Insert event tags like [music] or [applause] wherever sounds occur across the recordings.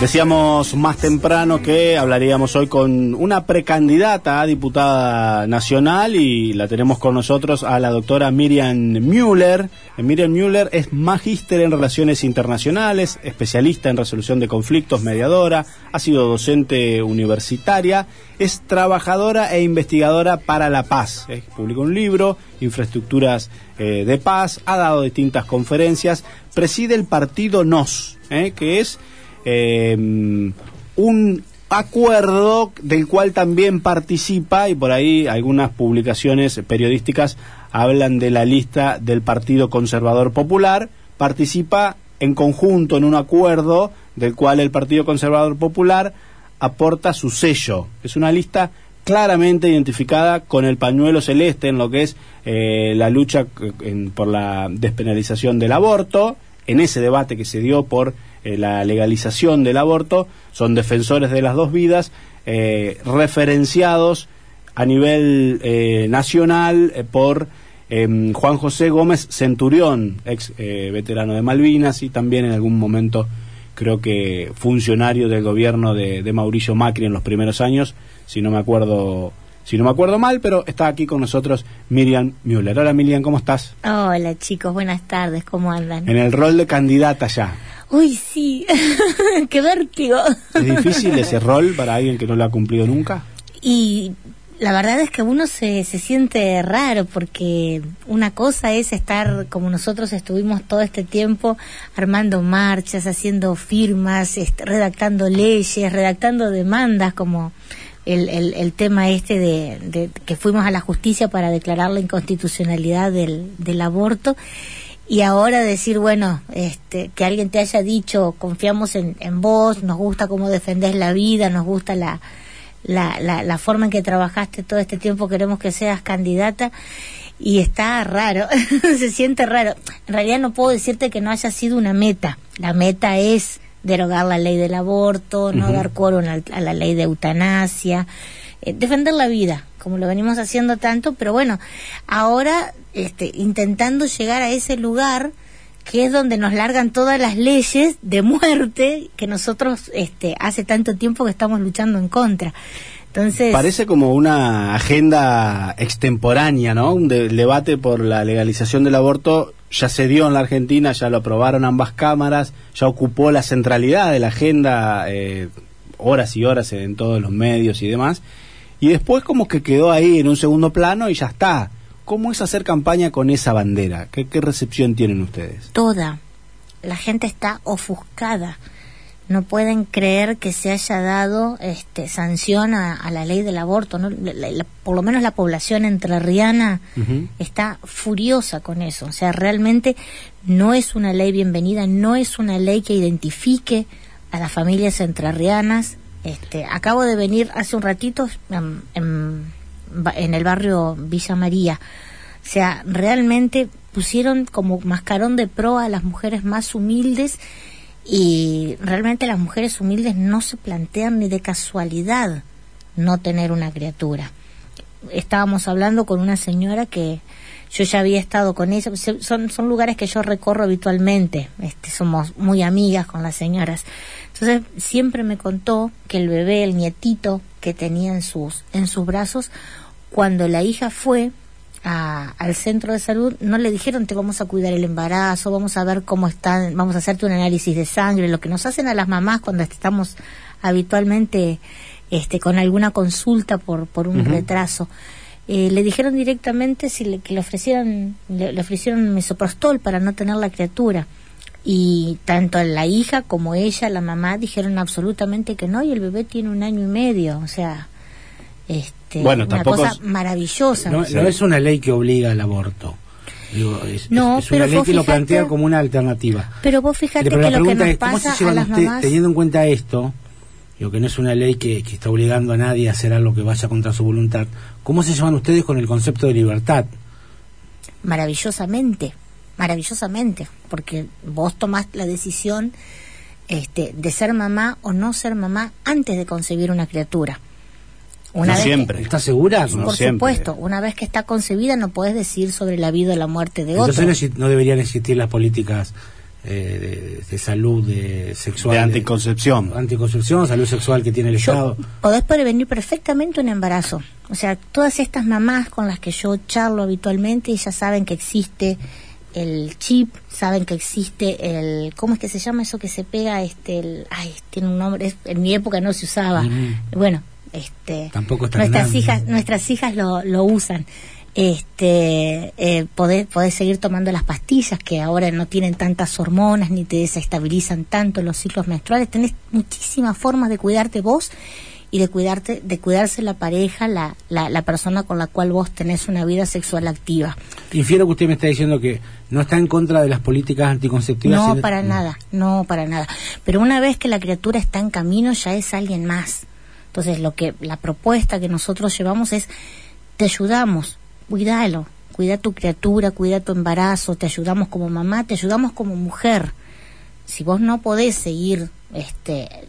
Decíamos más temprano que hablaríamos hoy con una precandidata a diputada nacional y la tenemos con nosotros a la doctora Miriam Müller. Eh, Miriam Müller es magíster en relaciones internacionales, especialista en resolución de conflictos, mediadora, ha sido docente universitaria, es trabajadora e investigadora para la paz. Eh, publicó un libro, Infraestructuras eh, de Paz, ha dado distintas conferencias, preside el partido NOS, que es eh, un acuerdo del cual también participa y por ahí algunas publicaciones periodísticas hablan de la lista del Partido Conservador Popular, participa en conjunto en un acuerdo del cual el Partido Conservador Popular aporta su sello. Es una lista claramente identificada con el pañuelo celeste en lo que es eh, la lucha por la despenalización del aborto, en ese debate que se dio por eh, la legalización del aborto, son defensores de las dos vidas, eh, referenciados a nivel eh, nacional por em, Juan José Gómez Centurión, ex veterano de Malvinas y también en algún momento creo que funcionario del gobierno de, de Mauricio Macri en los primeros años, si no me acuerdo si no me acuerdo mal, pero está aquí con nosotros Miriam Müller. Hola Miriam, ¿cómo estás? Hola chicos, buenas tardes, ¿cómo andan? En el rol de candidata ya. Uy, sí, [laughs] qué vértigo. ¿Es difícil ese rol para alguien que no lo ha cumplido nunca? Y la verdad es que uno se, se siente raro porque una cosa es estar como nosotros estuvimos todo este tiempo armando marchas, haciendo firmas, redactando leyes, redactando demandas como el, el, el tema este de, que fuimos a la justicia para declarar la inconstitucionalidad del, del aborto y ahora decir, bueno, este, que alguien te haya dicho, confiamos en, en vos, nos gusta cómo defendés la vida, nos gusta la, la, la, la, forma en que trabajaste todo este tiempo, queremos que seas candidata, y está raro, [laughs] se siente raro. En realidad no puedo decirte que no haya sido una meta, la meta es derogar la ley del aborto, no dar quórum a, la ley de eutanasia, eh, defender la vida, como lo venimos haciendo tanto, pero bueno, ahora este, intentando llegar a ese lugar que es donde nos largan todas las leyes de muerte que nosotros este, hace tanto tiempo que estamos luchando en contra. Entonces, Parece como una agenda extemporánea, ¿no? Un debate por la legalización del aborto ya se dio en la Argentina, ya lo aprobaron ambas cámaras, ya ocupó la centralidad de la agenda eh, horas y horas en todos los medios y demás, y después como que quedó ahí en un segundo plano y ya está. ¿Cómo es hacer campaña con esa bandera? ¿Qué, qué recepción tienen ustedes? Toda. La gente está ofuscada no pueden creer que se haya dado este, sanción a, la ley del aborto. ¿no? por lo menos la población entrerriana está furiosa con eso. O sea, realmente no es una ley bienvenida, no es una ley que identifique a las familias entrerrianas. Este, acabo de venir hace un ratito en, el barrio Villa María. O sea, realmente pusieron como mascarón de pro a las mujeres más humildes y realmente las mujeres humildes no se plantean ni de casualidad no tener una criatura. Estábamos hablando con una señora que yo ya había estado con ella, son, son lugares que yo recorro habitualmente, este, somos muy amigas con las señoras. Entonces siempre me contó que el bebé, el nietito que tenía en sus, en sus brazos, cuando la hija fue, al centro de salud, no le dijeron te vamos a cuidar el embarazo, vamos a ver cómo están, vamos a hacerte un análisis de sangre, lo que nos hacen a las mamás cuando estamos habitualmente este, con alguna consulta por, por un retraso. Eh, le dijeron directamente si le, que le ofrecieran le, ofrecieron mesoprostol para no tener la criatura y tanto la hija como ella la mamá dijeron absolutamente que no y el bebé tiene un año y medio o sea este bueno, una cosa maravillosa. No, es una ley que obliga al aborto. es, no, es una ley que lo plantea como una alternativa. Pero vos fíjate que lo que nos pasa a las mamás... Teniendo en cuenta esto, digo que no es una ley que, que, está obligando a nadie a hacer algo que vaya contra su voluntad, ¿cómo se llevan ustedes con el concepto de libertad? Maravillosamente, maravillosamente, porque vos tomás la decisión este, de ser mamá o no ser mamá antes de concebir una criatura. Una no siempre. ¿Estás segura? Por supuesto, una vez que está concebida no puedes decir sobre la vida o la muerte de otro. Entonces no deberían existir las políticas eh, de, salud de sexual. De anticoncepción. anticoncepción, salud sexual que tiene el Estado. Podés prevenir perfectamente un embarazo. O sea, todas estas mamás con las que yo charlo habitualmente, ellas saben que existe el chip, saben que existe el, ¿cómo es que se llama eso que se pega? Este, el, ay, tiene un nombre, en mi época no se usaba. Bueno, este, Tampoco nuestras hijas, nuestras hijas lo, lo usan este eh, poder, seguir tomando las pastillas que ahora no tienen tantas hormonas ni te desestabilizan tanto los ciclos menstruales tenés muchísimas formas de cuidarte vos y de cuidarte de cuidarse la pareja la, la, persona con la cual vos tenés una vida sexual activa. Infiero que usted me está diciendo que no está en contra de las políticas anticonceptivas no para nada no para nada. Pero una vez que la criatura está en camino ya es alguien más. Entonces lo que la propuesta que nosotros llevamos es te ayudamos cuídalo, cuida tu criatura, cuida tu embarazo, te ayudamos como mamá, te ayudamos como mujer. Si vos no podés seguir este,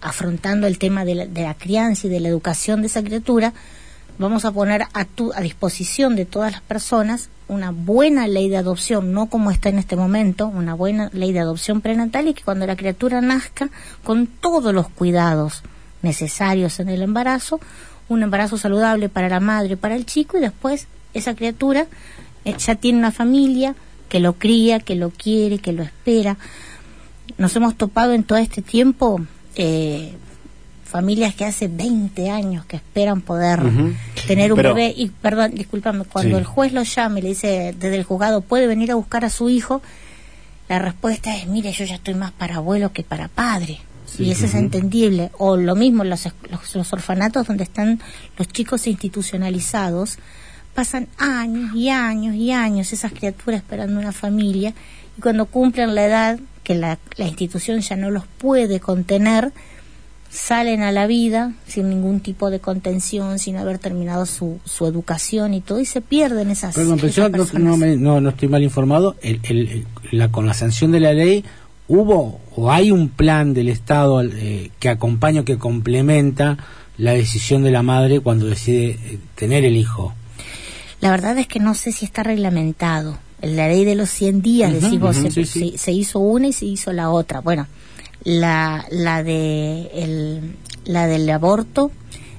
afrontando el tema de la, crianza y de la educación de esa criatura, vamos a poner a, tu, a disposición de todas las personas una buena ley de adopción, no como está en este momento, una buena ley de adopción prenatal y que cuando la criatura nazca, con todos los cuidados necesarios en el embarazo, un embarazo saludable para la madre, para el chico y después esa criatura eh, ya tiene una familia que lo cría, que lo quiere, que lo espera. Nos hemos topado en todo este tiempo eh, familias que hace 20 años que esperan poder tener un bebé. Y perdón, discúlpame, cuando el juez lo llama y le dice desde el juzgado puede venir a buscar a su hijo, la respuesta es, mire, yo ya estoy más para abuelo que para padre y eso es entendible. O lo mismo los, los, orfanatos donde están los chicos institucionalizados, pasan años y años y años esas criaturas esperando una familia. Y cuando cumplen la edad que la, la institución ya no los puede contener, salen a la vida sin ningún tipo de contención, sin haber terminado su, su educación y todo, y se pierden esas. Perdón, pero no, no, no, estoy mal informado. El, el, la, con la sanción de la ley ¿Hubo o hay un plan del Estado eh, que acompaña o que complementa la decisión de la madre cuando decide eh, tener el hijo? La verdad es que no sé si está reglamentado. La ley de los 100 días, decimos, se, hizo una y se hizo la otra. Bueno, la, la, de el, la del aborto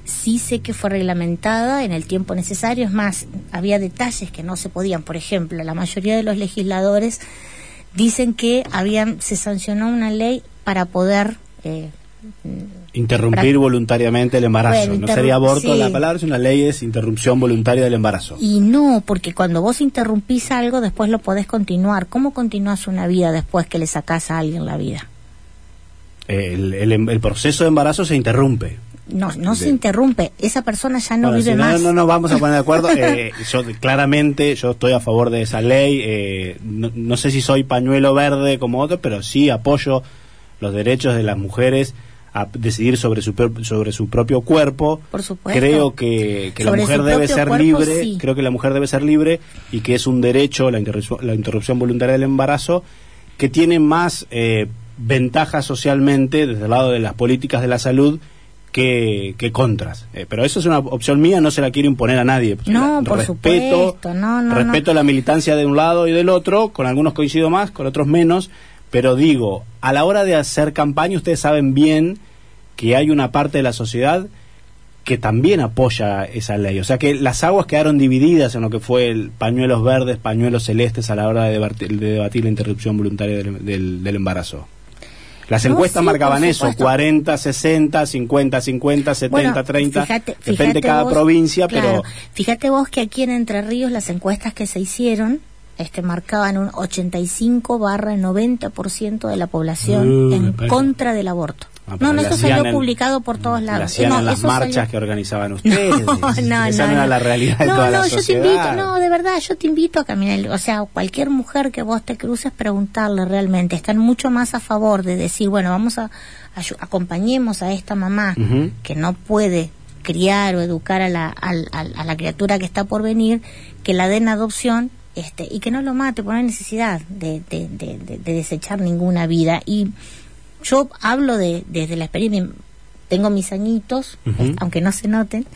sí sé que fue reglamentada en el tiempo necesario. Es más, había detalles que no se podían. Por ejemplo, la mayoría de los legisladores dicen que habían se sancionó una ley para poder eh, interrumpir voluntariamente el embarazo. no sería aborto la palabra, es una ley es interrupción voluntaria del embarazo. Y no, porque cuando vos interrumpís algo, después lo podés continuar. ¿Cómo continúas una vida después que le sacás a alguien la vida? El, el proceso de embarazo se interrumpe no, no se interrumpe, esa persona ya no vive más. No, no nos vamos a poner de acuerdo. [laughs] Eh, yo claramente yo estoy a favor de esa ley. Eh, no, sé si soy pañuelo verde como otro, pero sí apoyo los derechos de las mujeres a decidir sobre su sobre su propio cuerpo. Por supuesto. Creo que, que la mujer debe ser libre. Creo que la mujer debe ser libre y que es un derecho la interrupción, la interrupción voluntaria del embarazo que tiene más eh, ventajas socialmente desde el lado de las políticas de la salud que, contras. Eh, pero eso es una opción mía, no se la quiero imponer a nadie. No, por respeto, supuesto. No, no, respeto la militancia de un lado y del otro, con algunos coincido más, con otros menos, pero digo, a la hora de hacer campaña ustedes saben bien que hay una parte de la sociedad que también apoya esa ley. O sea que las aguas quedaron divididas en lo que fue el pañuelos verdes, pañuelos celestes a la hora de debatir, de debatir la interrupción voluntaria del embarazo. Las encuestas marcaban eso, 40, 60, 50, 50, 70, 30. depende de cada provincia, pero... Fíjate vos que aquí en Entre Ríos las encuestas que se hicieron este marcaban un 85 barra 90% de la población uh, en contra del aborto. Ah, no, no, eso salió publicado por todos lados. no, las marchas que organizaban [laughs] ustedes. No, no, Esa no, era la realidad de toda la yo te invito, no, de verdad, yo te invito a caminar. O sea, cualquier mujer que vos te cruces, preguntarle realmente. Están mucho más a favor de decir, bueno, vamos a, acompañemos a esta mamá que no puede criar o educar a la, a, la criatura que está por venir, que la den adopción este, y que no lo mate por no hay necesidad de, de, de, de desechar ninguna vida. Y yo hablo de, desde la experiencia, tengo mis añitos, aunque no se noten.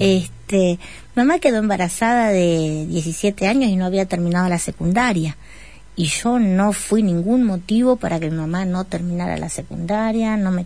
Este, mamá quedó embarazada de 17 años y no había terminado la secundaria. y yo no fui ningún motivo para que mi mamá no terminara la secundaria, no me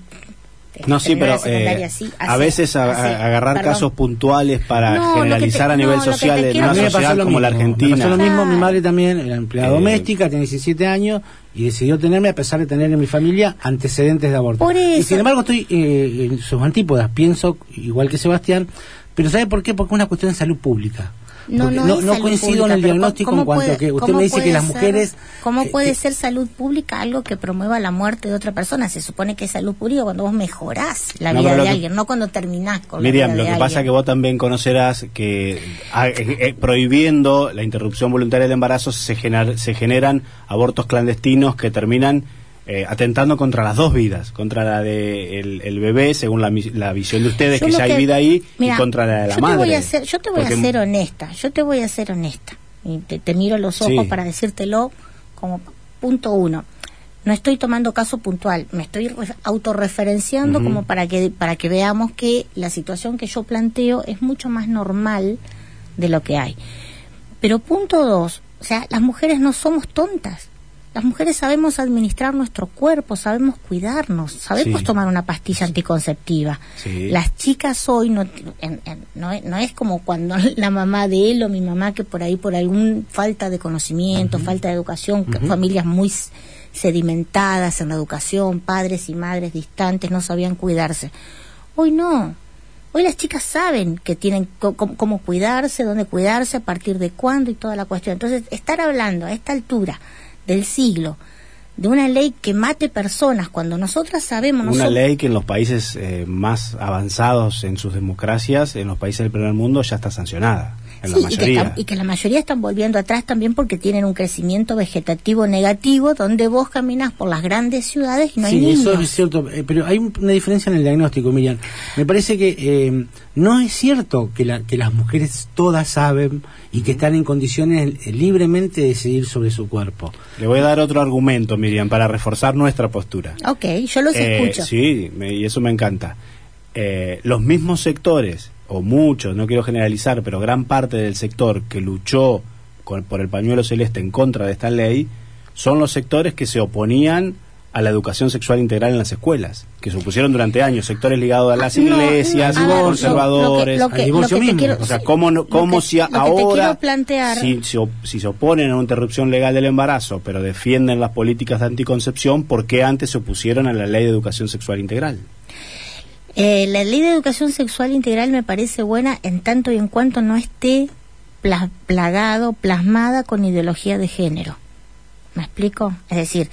no, sí, pero eh, a veces agarrar casos puntuales para generalizar a nivel social en una sociedad como la Argentina. Me pasó lo mismo, mi madre también era empleada eh, doméstica, tiene 17 años y decidió tenerme a pesar de tener en mi familia antecedentes de aborto. Y sin embargo estoy eh, en sus antípodas, pienso igual que Sebastián, pero ¿sabe por qué? Porque es una cuestión de salud pública. No, no, no, coincido en el diagnóstico en cuanto a que usted me dice que las mujeres... ¿Cómo eh, puede eh, ser salud pública algo que promueva la muerte de otra persona? Se supone que es salud pública cuando vos mejorás la vida de alguien, no cuando terminás con Miriam, la vida lo que pasa es que vos también conocerás que ah, eh, prohibiendo la interrupción voluntaria del embarazo se, se generan abortos clandestinos que terminan eh, atentando contra las dos vidas, contra la de el, bebé, según la, la, visión de ustedes, que ya hay vida ahí, y contra la de la yo madre. Te voy a ser, yo te voy a ser honesta, yo te voy a ser honesta, y te, miro los ojos para decírtelo como punto uno. No estoy tomando caso puntual, me estoy autorreferenciando como para que, para que veamos que la situación que yo planteo es mucho más normal de lo que hay. Pero punto dos, o sea, las mujeres no somos tontas las mujeres sabemos administrar nuestro cuerpo, sabemos cuidarnos, sabemos tomar una pastilla anticonceptiva. Las chicas hoy no, no, es como cuando [laughs] la mamá de él o mi mamá que por ahí por algún falta de conocimiento, falta de educación, familias muy sedimentadas en la educación, padres y madres distantes no sabían cuidarse. Hoy no. Hoy las chicas saben que tienen cómo cuidarse, dónde cuidarse, a partir de cuándo y toda la cuestión. Entonces, estar hablando a esta altura del siglo de una ley que mate personas cuando nosotras sabemos una ley que en los países eh, más avanzados en sus democracias en los países del primer mundo ya está sancionada y, que la mayoría están volviendo atrás también porque tienen un crecimiento vegetativo negativo donde vos caminas por las grandes ciudades y no hay niños. eso es cierto, eh, pero hay una diferencia en el diagnóstico, Miriam. Me parece que eh, no es cierto que, la, que las mujeres todas saben y que están en condiciones eh, libremente de decidir sobre su cuerpo. Le voy a dar otro argumento, Miriam, para reforzar nuestra postura. Ok, yo los escucho. Sí, y eso me encanta. los mismos sectores o muchos, no quiero generalizar, pero gran parte del sector que luchó por el pañuelo celeste en contra de esta ley, son los sectores que se oponían a la educación sexual integral en las escuelas, que se opusieron durante años, sectores ligados a las iglesias, conservadores, al divorcio mismo. o sea, ¿cómo, cómo si ahora, si, si, se oponen a una interrupción legal del embarazo, pero defienden las políticas de anticoncepción, ¿por qué antes se opusieron a la ley de educación sexual integral? Eh, la ley de educación sexual integral me parece buena en tanto y en cuanto no esté plagado, plasmada con ideología de género. ¿Me explico? Es decir,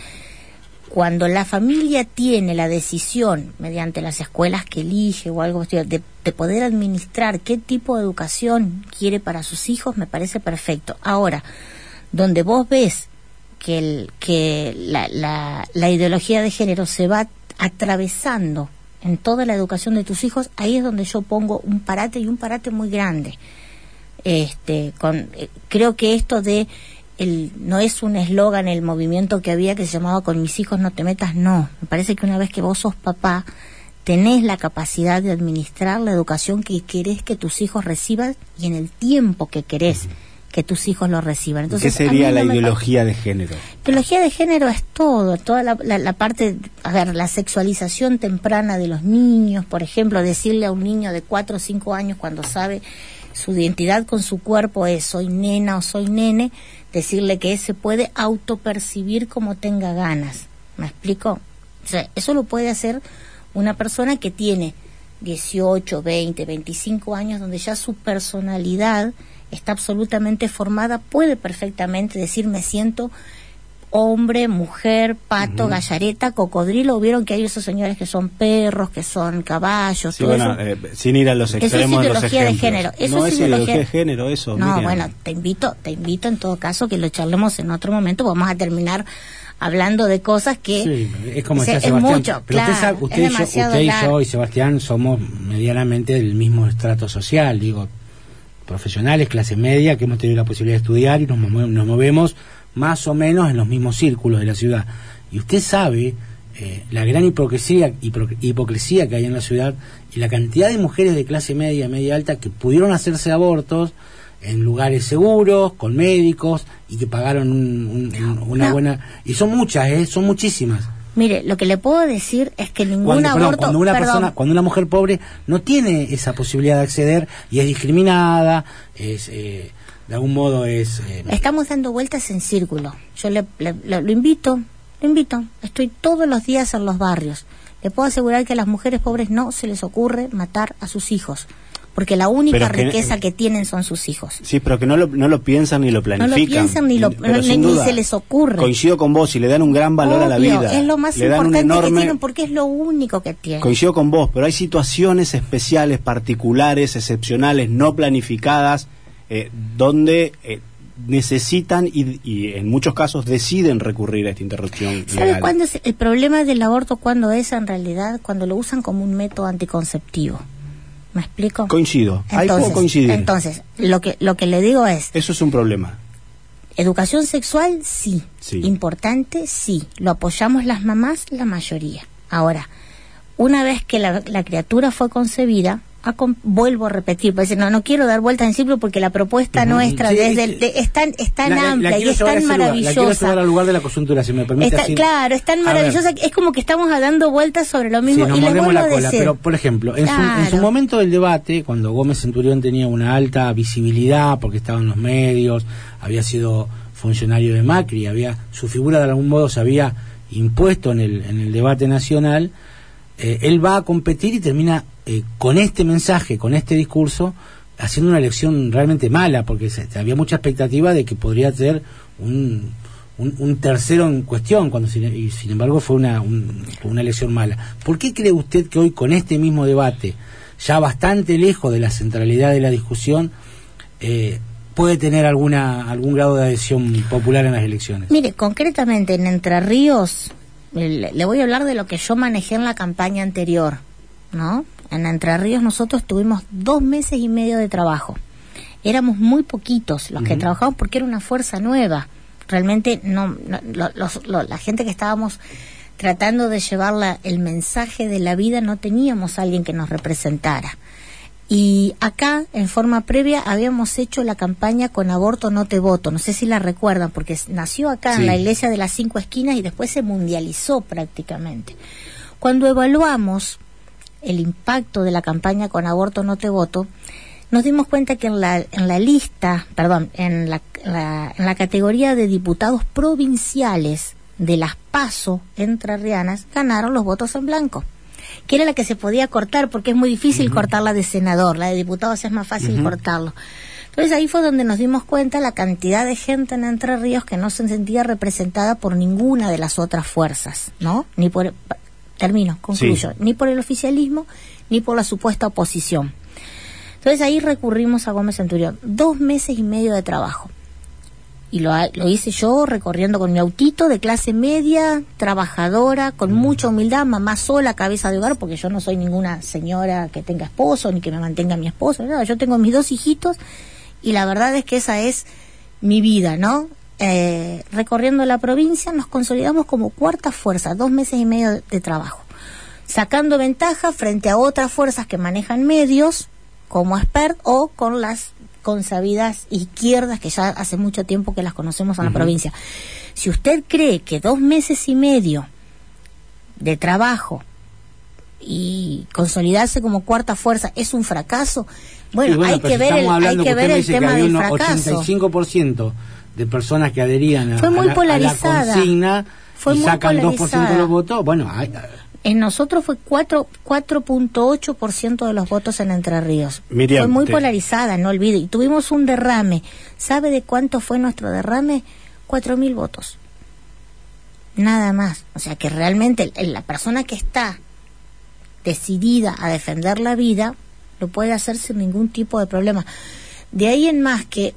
cuando la familia tiene la decisión, mediante las escuelas que elige o algo, de, de poder administrar qué tipo de educación quiere para sus hijos, me parece perfecto. Ahora, donde vos ves que, el, que la, la, la ideología de género se va atravesando en toda la educación de tus hijos, ahí es donde yo pongo un parate y un parate muy grande. Este, con, eh, creo que esto de el, no es un eslogan el movimiento que había que se llamaba con mis hijos no te metas, no. Me parece que una vez que vos sos papá, tenés la capacidad de administrar la educación que querés que tus hijos reciban y en el tiempo que querés que tus hijos lo reciban. Entonces, ¿Qué sería la ideología de género? La ideología de género es todo, toda la, la, parte, a ver, la sexualización temprana de los niños, por ejemplo, decirle a un niño de 4 o 5 años cuando sabe su identidad con su cuerpo es soy nena o soy nene, decirle que se puede autopercibir como tenga ganas. ¿Me explico? O sea, eso lo puede hacer una persona que tiene 18, 20, 25 años, donde ya su personalidad está absolutamente formada, puede perfectamente decir me siento hombre, mujer, pato, gallareta, cocodrilo. Vieron que hay esos señores que son perros, que son caballos. Eh, sin ir a los extremos eso es ideología de, género. Eso no es, ideología de género, eso. No, bueno, te invito, te invito en todo caso que lo charlemos en otro momento. Vamos a terminar hablando de cosas que sí, es como Sebastián. mucho, pero usted, usted, y yo y Sebastián somos medianamente del mismo estrato social, digo, profesionales, clase media, que hemos tenido la posibilidad de estudiar y nos, nos movemos más o menos en los mismos círculos de la ciudad. Y usted sabe eh, la gran hipocresía, hipocresía que hay en la ciudad y la cantidad de mujeres de clase media, media alta que pudieron hacerse abortos en lugares seguros, con médicos y que pagaron un- un- una No. buena... Y son muchas, ¿eh? son muchísimas. Mire, lo que le puedo decir es que ningún Cuando, perdón, cuando una perdón, persona, cuando una mujer pobre no tiene esa posibilidad de acceder y es discriminada, es eh, de algún modo es eh, Estamos dando vueltas en círculo. Yo le, le- le- lo invito, lo invito. Estoy todos los días en los barrios. Le puedo asegurar que a las mujeres pobres no se les ocurre matar a sus hijos, porque la única que- riqueza que tienen son sus hijos. Sí, pero que no lo, no lo piensan ni lo planifican. piensan ni lo- Pero ni- sin ni duda, se les ocurre. Coincido con vos y le dan un gran valor a la Obvio, vida. Es lo más le dan importante que enorme... tienen porque es lo único que tienen. Coincido con vos, pero hay situaciones especiales, particulares, excepcionales, no planificadas, eh, donde eh, necesitan y, y en muchos casos deciden recurrir a esta interrupción ¿Sabe legal. cuándo es el problema del aborto? Cuando es en realidad cuando lo usan como un método anticonceptivo. ¿Me explico? Coincido, ahí puedo Entonces, coincidir. entonces lo que lo que le digo es Eso es un problema. educación sexual sí, Sí. importante sí, lo apoyamos las mamás la mayoría. Ahora, una vez que la, la criatura fue concebida, a vuelvo a repetir, porque no no quiero dar vueltas en círculo porque la propuesta nuestra sí, desde el- de- es tan, es tan la- la- amplia la y es tan La maravillosa. llevar al lugar de la coyuntura, si me permite. Está- así. claro, es tan maravillosa, es como que estamos dando vueltas sobre lo mismo Sí, nos y les mordemos vuelvo la a cola, decir. pero por ejemplo, en, su, en su Claro. momento del debate, cuando Gómez Centurión tenía una alta visibilidad porque estaba en los medios, había sido funcionario de Macri, había su figura de algún modo se había impuesto en el, en el debate nacional, eh, él va a competir y termina eh, con este mensaje, con este discurso, haciendo una elección realmente mala, porque se- había mucha expectativa de que podría ser un, un, tercero en cuestión, cuando sin, y sin embargo fue una, un- una elección mala. ¿Por qué cree usted que hoy con este mismo debate, ya bastante lejos de la centralidad de la discusión, eh, puede tener alguna algún grado de adhesión popular en las elecciones? Mire, concretamente en Entre Ríos, le, le voy a hablar de lo que yo manejé en la campaña anterior, ¿no? En Entre Ríos nosotros tuvimos dos meses y medio de trabajo. Éramos muy poquitos los que trabajamos porque era una fuerza nueva. Realmente no, no- lo- los- lo- la gente que estábamos tratando de llevar la- el mensaje de la vida no teníamos a alguien que nos representara. Y acá, en forma previa, habíamos hecho la campaña con aborto no te voto. No sé si la recuerdan, porque nació acá Sí. en la iglesia de las cinco esquinas y después se mundializó prácticamente. Cuando evaluamos el impacto de la campaña con aborto no te voto, nos dimos cuenta que en la, en la lista, perdón, en la, la- en la categoría de diputados provinciales de las PASO entrerrianas, ganaron los votos en blanco que era la que se podía cortar, porque es muy difícil cortarla de senador, la de diputados es más fácil cortarlo. Entonces ahí fue donde nos dimos cuenta la cantidad de gente en Entre Ríos que no se sentía representada por ninguna de las otras fuerzas, ¿no? Ni por, termino, concluyo, Sí. ni por el oficialismo, ni por la supuesta oposición. Entonces ahí recurrimos a Gómez Centurión. Dos meses y medio de trabajo. Y lo, hice yo recorriendo con mi autito de clase media, trabajadora, con mucha humildad, mamá sola, cabeza de hogar, porque yo no soy ninguna señora que tenga esposo ni que me mantenga mi esposo. nada. yo tengo mis dos hijitos y la verdad es que esa es mi vida, ¿no? Eh, recorriendo la provincia nos consolidamos como cuarta fuerza, dos meses y medio de, de trabajo, sacando ventaja frente a otras fuerzas que manejan medios, como expert o con las consabidas izquierdas que ya hace mucho tiempo que las conocemos en la provincia. Si usted cree que dos meses y medio de trabajo y consolidarse como cuarta fuerza es un fracaso, bueno, hay que ver el, hay que ver el tema del fracaso. 85% de personas que adherían a, Fue muy a la, a la polarizada. consigna Fue y muy sacan 2% de polarizada. los votos, bueno, hay- En nosotros fue 4 4.8% de los votos en Entre Ríos. Miriam, fue muy te- polarizada, no olvide. Y tuvimos un derrame. ¿Sabe de cuánto fue nuestro derrame? 4.000 votos. Nada más. O sea que realmente el- la persona que está decidida a defender la vida lo puede hacer sin ningún tipo de problema. De ahí en más que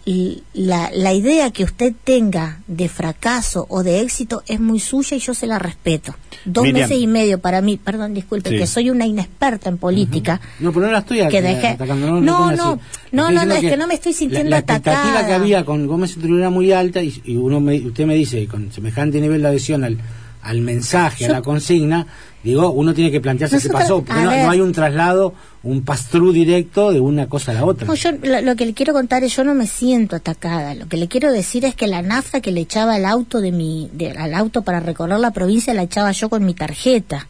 la, la idea que usted tenga de fracaso o de éxito es muy suya y yo se la respeto. Dos Miriam. meses y medio para mí, perdón, disculpe, Sí. que soy una inexperta en política. No, pero no la estoy Que dejé- atacando. No, No, no, no, no, es que no me estoy sintiendo la, la expectativa atacada. que había con Gómez Centurión era muy alta y, y uno me- usted me dice, con semejante nivel de adhesión al, al mensaje, Yo- a la consigna, Digo, uno tiene que plantearse qué pasó, porque no, hay un traslado, un pass-through directo de una cosa a la otra. No, yo lo, que le quiero contar es, yo no me siento atacada. Lo que le quiero decir es que la nafta que le echaba al auto de mi, al auto para recorrer la provincia la echaba yo con mi tarjeta.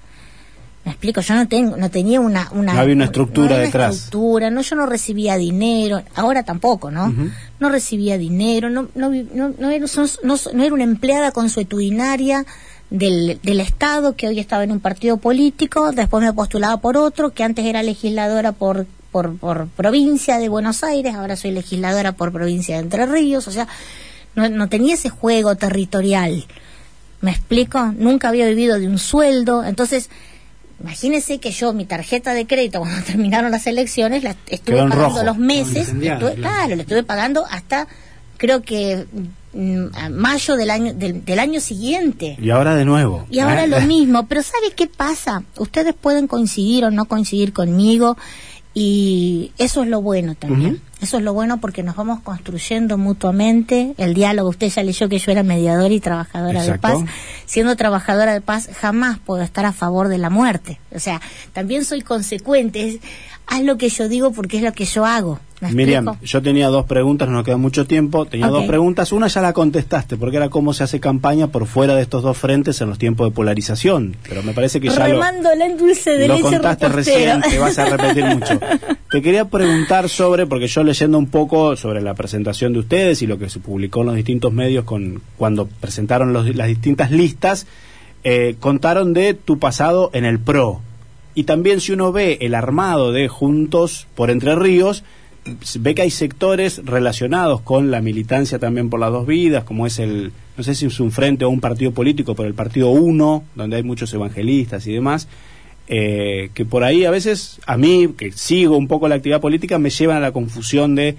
Me explico, yo no tengo, no tenía una, una no había una estructura detrás. Estructura, no, yo no recibía dinero, ahora tampoco, ¿no? No recibía dinero, no, no, no, no, era, no, no era una empleada consuetudinaria del, del Estado, que hoy estaba en un partido político, después me postulaba por otro, que antes era legisladora por, por, por provincia de Buenos Aires, ahora soy legisladora por provincia de Entre Ríos, o sea, no, no tenía ese juego territorial. ¿Me explico? Nunca había vivido de un sueldo, entonces imagínese que yo mi tarjeta de crédito cuando [laughs] terminaron las elecciones la estuve pagando los meses, claro, le estuve pagando hasta creo que mayo del año del, año siguiente. Y ahora de nuevo. Y ahora lo [laughs] mismo. Pero ¿sabe qué pasa? Ustedes pueden coincidir o no coincidir conmigo y eso es lo bueno también. Eso es lo bueno porque nos vamos construyendo mutuamente el diálogo. Usted ya leyó que yo era mediadora y trabajadora de paz. Siendo trabajadora de paz jamás puedo estar a favor de la muerte. O sea, también soy consecuente. Haz lo que yo digo porque es lo que yo hago. Miriam, yo tenía dos preguntas, no nos queda mucho tiempo. Tenía dos preguntas. Una ya la contestaste, porque era cómo se hace campaña por fuera de estos dos frentes en los tiempos de polarización. Pero me parece que ya lo, lo contaste recién, que vas a repetir [laughs] mucho. Te quería preguntar sobre, porque yo leyendo un poco sobre la presentación de ustedes y lo que se publicó en los distintos medios con cuando presentaron las distintas listas, eh, contaron de tu pasado en el PRO. Y también si uno ve el armado de Juntos por Entre Ríos, ve que hay sectores relacionados con la militancia también por las dos vidas, como es el, no sé si es un frente o un partido político, pero el partido uno, donde hay muchos evangelistas y demás, eh, que por ahí a veces, a mí, que sigo un poco la actividad política, me llevan a la confusión de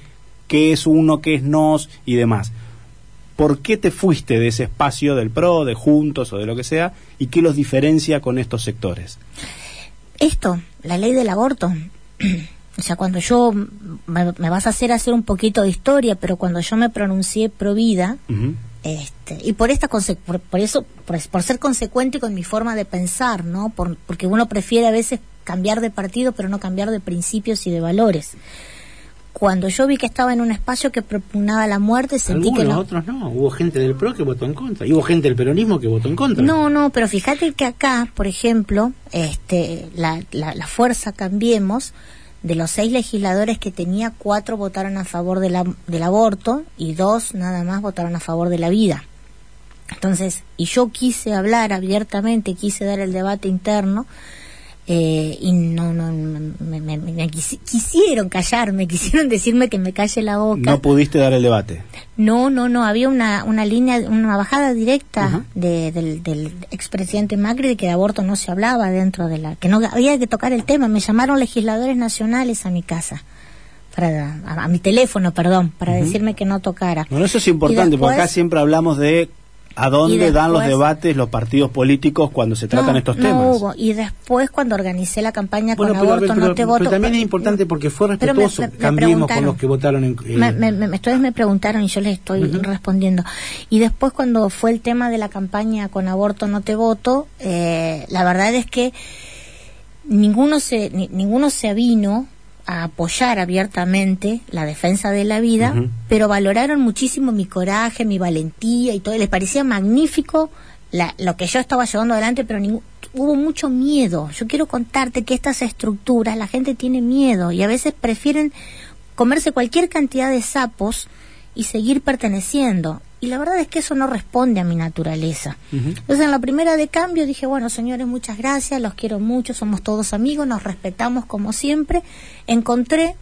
qué es uno, qué es nos y demás. ¿Por qué te fuiste de ese espacio del PRO, de Juntos o de lo que sea, y qué los diferencia con estos sectores? Esto, la ley del aborto. [clears throat] o sea, cuando yo, me, vas a hacer hacer un poquito de historia, pero cuando yo me pronuncié pro vida, este, y por esta por, por eso, por, ser consecuente con mi forma de pensar, ¿no? Por, porque uno prefiere a veces cambiar de partido, pero no cambiar de principios y de valores. Cuando yo vi que estaba en un espacio que propugnaba la muerte, sentí que no. otros no. Hubo gente del PRO que votó en contra. Y hubo gente del peronismo que votó en contra. No, no, pero fíjate que acá, por ejemplo, este, la, la, la fuerza Cambiemos de los seis legisladores que tenía, cuatro votaron a favor de la, del aborto y dos nada más votaron a favor de la vida. Entonces, y yo quise hablar abiertamente, quise dar el debate interno, eh, y no, no, me, quisieron callarme, [laughs] quisieron decirme que me calle la boca. No pudiste dar el debate. No, no, no, había una, una línea, una bajada directa del, del expresidente Macri de que de aborto no se hablaba dentro de la, que no había que tocar el tema. Me llamaron legisladores nacionales a mi casa. Para, a, mi teléfono, perdón, para decirme que no tocara. Bueno, eso es importante, porque acá siempre hablamos de ¿A dónde dan los debates los partidos políticos cuando se tratan estos temas? No hubo. Y después, cuando organicé la campaña con aborto, no te voto. Pero también es importante porque fue respetuoso. Cambiemos con los que votaron en. Eh, me, ustedes me preguntaron y yo les estoy respondiendo. Y después, cuando fue el tema de la campaña con aborto, no te voto, eh, la verdad es que ninguno se, ninguno se avino a apoyar abiertamente la defensa de la vida, pero valoraron muchísimo mi coraje, mi valentía y todo. Les parecía magnífico la, lo que yo estaba llevando adelante, pero hubo mucho miedo. Yo quiero contarte que estas estructuras, la gente tiene miedo y a veces prefieren comerse cualquier cantidad de sapos y seguir perteneciendo y la verdad es que eso no responde a mi naturaleza. Entonces en la primera de cambio dije, bueno señores, muchas gracias, los quiero mucho, somos todos amigos, nos respetamos como siempre. Encontré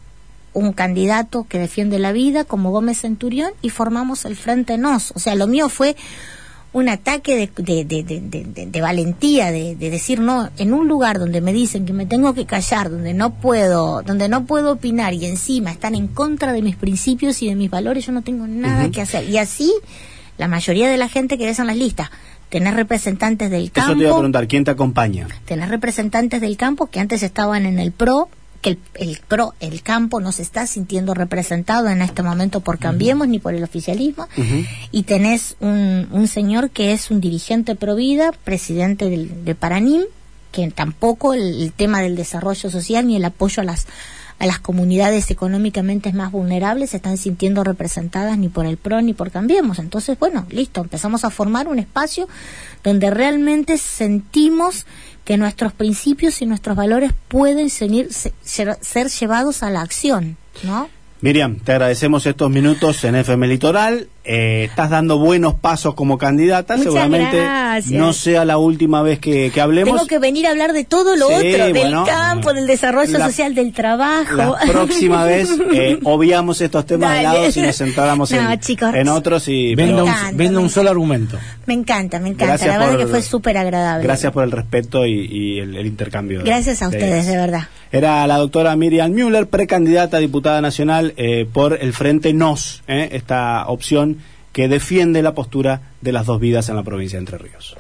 un candidato que defiende la vida como Gómez Centurión y formamos el Frente Nos. O sea, lo mío fue un ataque de, de, de, de valentía, de, decir no, en un lugar donde me dicen que me tengo que callar, donde no puedo, donde no puedo opinar y encima están en contra de mis principios y de mis valores, yo no tengo nada que hacer. Y así la mayoría de la gente que ves en las listas, tener representantes del campo. Eso te iba a preguntar, ¿quién te acompaña? Tener representantes del campo que antes estaban en el PRO, que el, el, pro, el campo no se está sintiendo representado en este momento por Cambiemos ni por el oficialismo, y tenés un, un, señor que es un dirigente pro vida, presidente del, de Paranim, que tampoco el, el tema del desarrollo social ni el apoyo a las a las comunidades económicamente más vulnerables se están sintiendo representadas ni por el PRO ni por Cambiemos. Entonces, bueno, listo, empezamos a formar un espacio donde realmente sentimos que nuestros principios y nuestros valores pueden ser, llevados a la acción, ¿no? Miriam, te agradecemos estos minutos en FM Litoral. Eh, estás dando buenos pasos como candidata. Muchas Seguramente gracias. no sea la última vez que, que hablemos. Tengo que venir a hablar de todo lo Sí, otro, bueno, del campo, del desarrollo la- social, del trabajo. La próxima vez eh, [laughs] obviamos estos temas de Dale. lado y nos centráramos No, en, chicos. en otros. y Venda un, venda solo argumento. Me encanta, me encanta. Gracias la verdad por- que fue súper agradable. Gracias por el respeto y, y el, el intercambio. de- Gracias a de ustedes, de verdad. Era la doctora Miriam Müller, precandidata a diputada nacional eh, por el Frente NOS, eh, esta opción que defiende la postura de las dos vidas en la provincia de Entre Ríos.